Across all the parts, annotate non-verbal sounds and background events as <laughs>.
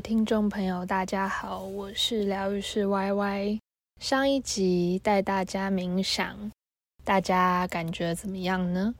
位听众朋友，大家好，我是疗愈师 Y Y。上一集带大家冥想，大家感觉怎么样呢？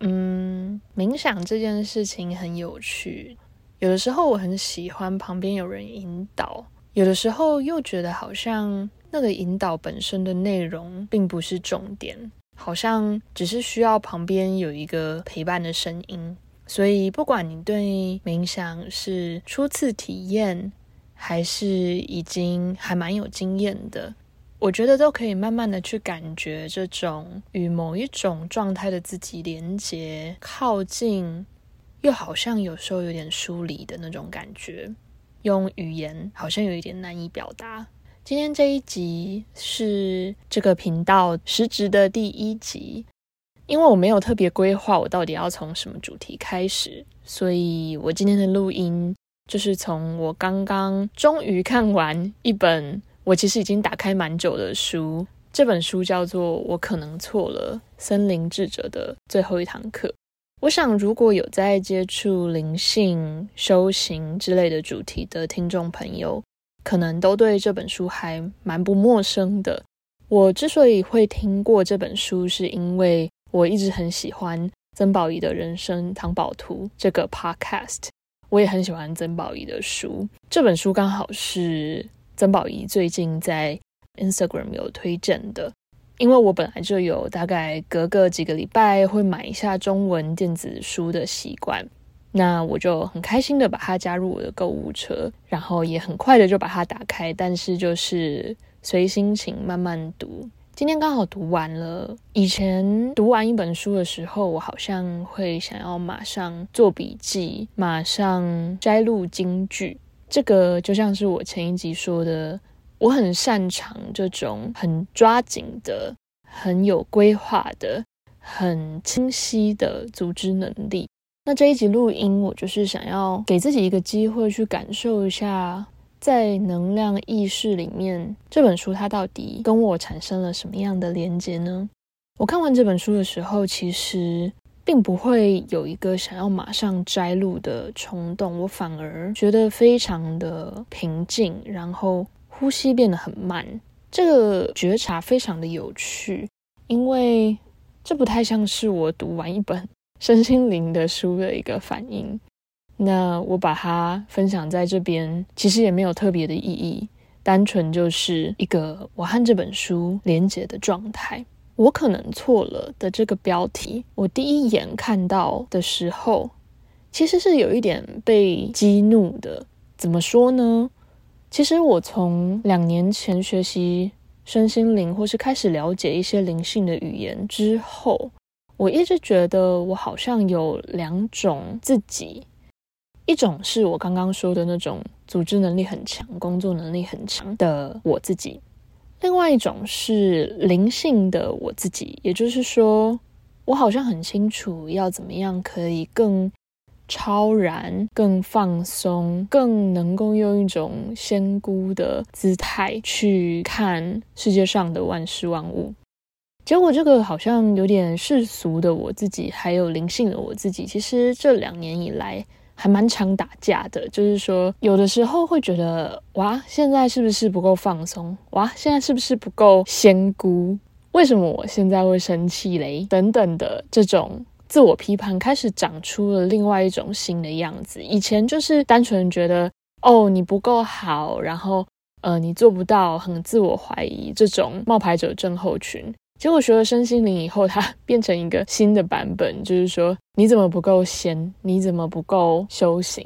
嗯，冥想这件事情很有趣，有的时候我很喜欢旁边有人引导，有的时候又觉得好像那个引导本身的内容并不是重点，好像只是需要旁边有一个陪伴的声音。所以，不管你对冥想是初次体验，还是已经还蛮有经验的，我觉得都可以慢慢的去感觉这种与某一种状态的自己连接、靠近，又好像有时候有点疏离的那种感觉。用语言好像有一点难以表达。今天这一集是这个频道实质的第一集。因为我没有特别规划我到底要从什么主题开始，所以我今天的录音就是从我刚刚终于看完一本我其实已经打开蛮久的书，这本书叫做《我可能错了：森林智者的最后一堂课》。我想如果有在接触灵性、修行之类的主题的听众朋友，可能都对这本书还蛮不陌生的。我之所以会听过这本书，是因为。我一直很喜欢曾宝仪的人生藏宝图这个 podcast，我也很喜欢曾宝仪的书。这本书刚好是曾宝仪最近在 Instagram 有推荐的，因为我本来就有大概隔个几个礼拜会买一下中文电子书的习惯，那我就很开心的把它加入我的购物车，然后也很快的就把它打开，但是就是随心情慢慢读。今天刚好读完了。以前读完一本书的时候，我好像会想要马上做笔记，马上摘录金句。这个就像是我前一集说的，我很擅长这种很抓紧的、很有规划的、很清晰的组织能力。那这一集录音，我就是想要给自己一个机会去感受一下。在能量意识里面，这本书它到底跟我产生了什么样的连接呢？我看完这本书的时候，其实并不会有一个想要马上摘录的冲动，我反而觉得非常的平静，然后呼吸变得很慢。这个觉察非常的有趣，因为这不太像是我读完一本 <laughs> 身心灵的书的一个反应。那我把它分享在这边，其实也没有特别的意义，单纯就是一个我和这本书连接的状态。我可能错了的这个标题，我第一眼看到的时候，其实是有一点被激怒的。怎么说呢？其实我从两年前学习身心灵，或是开始了解一些灵性的语言之后，我一直觉得我好像有两种自己。一种是我刚刚说的那种组织能力很强、工作能力很强的我自己，另外一种是灵性的我自己，也就是说，我好像很清楚要怎么样可以更超然、更放松、更能够用一种仙姑的姿态去看世界上的万事万物。结果，这个好像有点世俗的我自己，还有灵性的我自己，其实这两年以来。还蛮常打架的，就是说，有的时候会觉得，哇，现在是不是不够放松？哇，现在是不是不够仙姑？为什么我现在会生气嘞？等等的这种自我批判，开始长出了另外一种新的样子。以前就是单纯觉得，哦，你不够好，然后，呃，你做不到，很自我怀疑，这种冒牌者症候群。结果学了身心灵以后，它 <laughs> 变成一个新的版本，就是说你怎么不够仙，你怎么不够修行？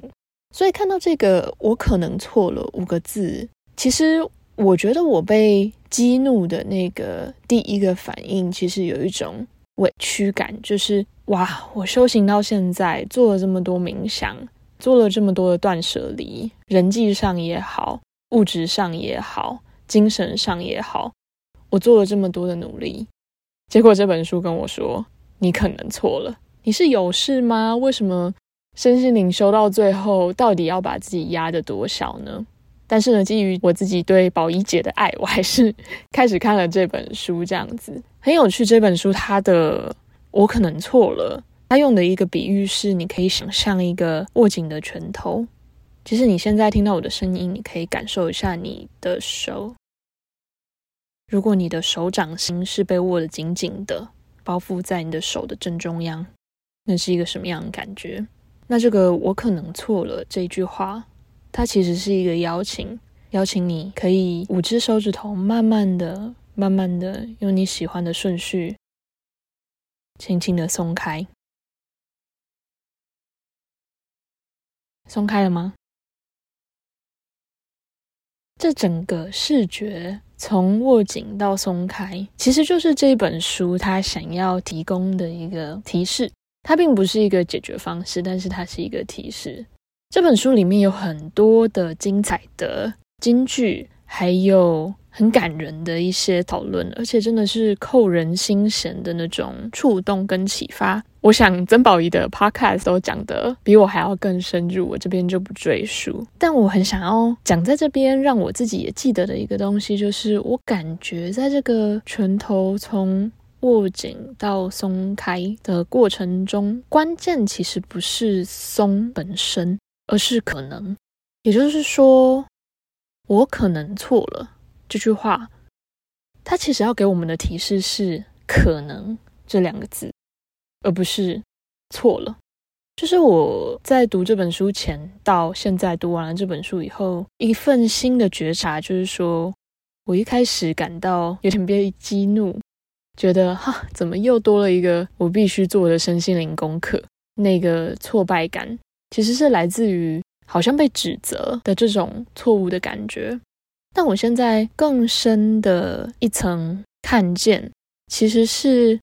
所以看到这个，我可能错了五个字。其实我觉得我被激怒的那个第一个反应，其实有一种委屈感，就是哇，我修行到现在，做了这么多冥想，做了这么多的断舍离，人际上也好，物质上也好，精神上也好。我做了这么多的努力，结果这本书跟我说：“你可能错了，你是有事吗？为什么身心灵修到最后，到底要把自己压得多少呢？”但是呢，基于我自己对宝仪姐的爱，我还是 <laughs> 开始看了这本书。这样子很有趣。这本书它的我可能错了，它用的一个比喻是：你可以想象一个握紧的拳头，其实你现在听到我的声音，你可以感受一下你的手。如果你的手掌心是被握得紧紧的，包覆在你的手的正中央，那是一个什么样的感觉？那这个我可能错了这句话，它其实是一个邀请，邀请你可以五只手指头慢慢的、慢慢的用你喜欢的顺序，轻轻的松开，松开了吗？这整个视觉从握紧到松开，其实就是这本书它想要提供的一个提示。它并不是一个解决方式，但是它是一个提示。这本书里面有很多的精彩的金句，还有很感人的一些讨论，而且真的是扣人心弦的那种触动跟启发。我想曾宝仪的 podcast 都讲的比我还要更深入，我这边就不赘述。但我很想要讲在这边，让我自己也记得的一个东西，就是我感觉在这个拳头从握紧到松开的过程中，关键其实不是松本身，而是可能。也就是说，我可能错了。这句话，它其实要给我们的提示是“可能”这两个字。而不是错了，就是我在读这本书前到现在读完了这本书以后，一份新的觉察，就是说我一开始感到有点被激怒，觉得哈，怎么又多了一个我必须做的身心灵功课？那个挫败感其实是来自于好像被指责的这种错误的感觉，但我现在更深的一层看见，其实是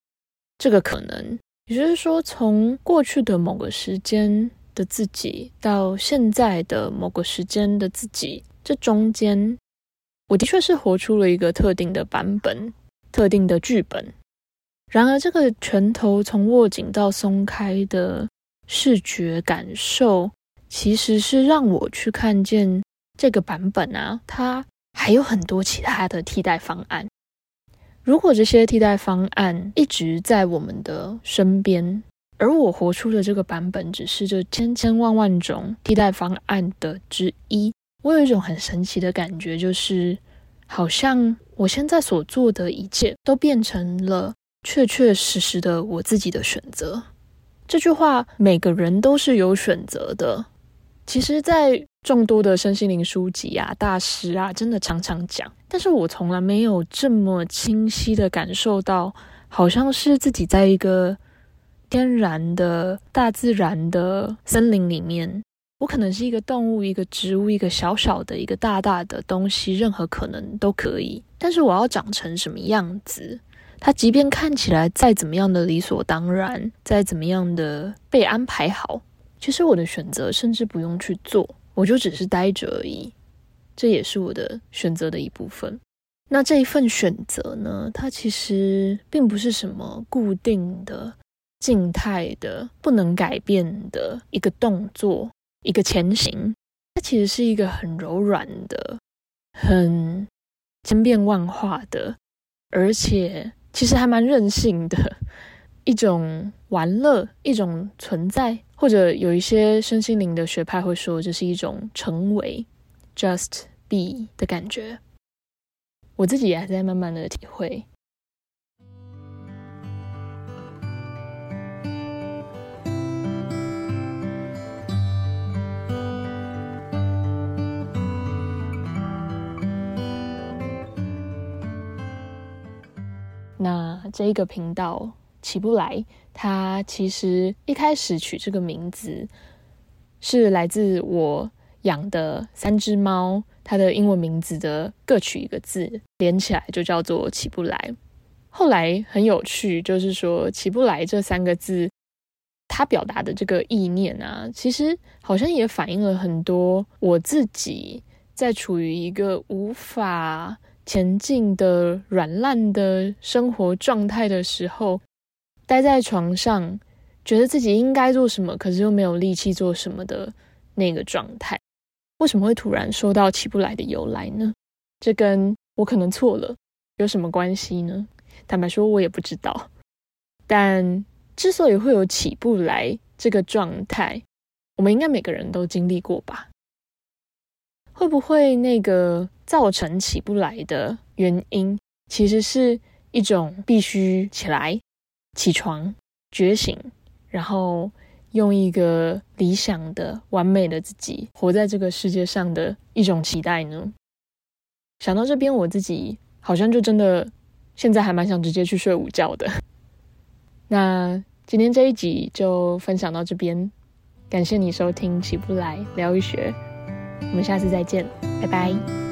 这个可能。也就是说，从过去的某个时间的自己到现在的某个时间的自己，这中间，我的确是活出了一个特定的版本、特定的剧本。然而，这个拳头从握紧到松开的视觉感受，其实是让我去看见这个版本啊，它还有很多其他的替代方案。如果这些替代方案一直在我们的身边，而我活出的这个版本只是这千千万万种替代方案的之一，我有一种很神奇的感觉，就是好像我现在所做的一切都变成了确确实实的我自己的选择。这句话，每个人都是有选择的。其实，在众多的身心灵书籍啊、大师啊，真的常常讲，但是我从来没有这么清晰的感受到，好像是自己在一个天然的大自然的森林里面，我可能是一个动物、一个植物、一个小小的、一个大大的东西，任何可能都可以。但是我要长成什么样子？它即便看起来再怎么样的理所当然，再怎么样的被安排好。其实我的选择甚至不用去做，我就只是待着而已。这也是我的选择的一部分。那这一份选择呢？它其实并不是什么固定的、静态的、不能改变的一个动作、一个前行。它其实是一个很柔软的、很千变万化的，而且其实还蛮任性的一种玩乐，一种存在。或者有一些身心灵的学派会说，这是一种成为 just be 的感觉。我自己也还在慢慢的体会。那这一个频道。起不来，它其实一开始取这个名字是来自我养的三只猫，它的英文名字的各取一个字连起来就叫做起不来。后来很有趣，就是说起不来这三个字，它表达的这个意念啊，其实好像也反映了很多我自己在处于一个无法前进的软烂的生活状态的时候。待在床上，觉得自己应该做什么，可是又没有力气做什么的那个状态，为什么会突然说到起不来的由来呢？这跟我可能错了有什么关系呢？坦白说，我也不知道。但之所以会有起不来这个状态，我们应该每个人都经历过吧？会不会那个造成起不来的原因，其实是一种必须起来、起床、觉醒，然后用一个理想的、完美的自己活在这个世界上的一种期待呢？想到这边，我自己好像就真的现在还蛮想直接去睡午觉的。<laughs> 那今天这一集就分享到这边，感谢你收听起不来疗愈学。我们下次再见，拜拜。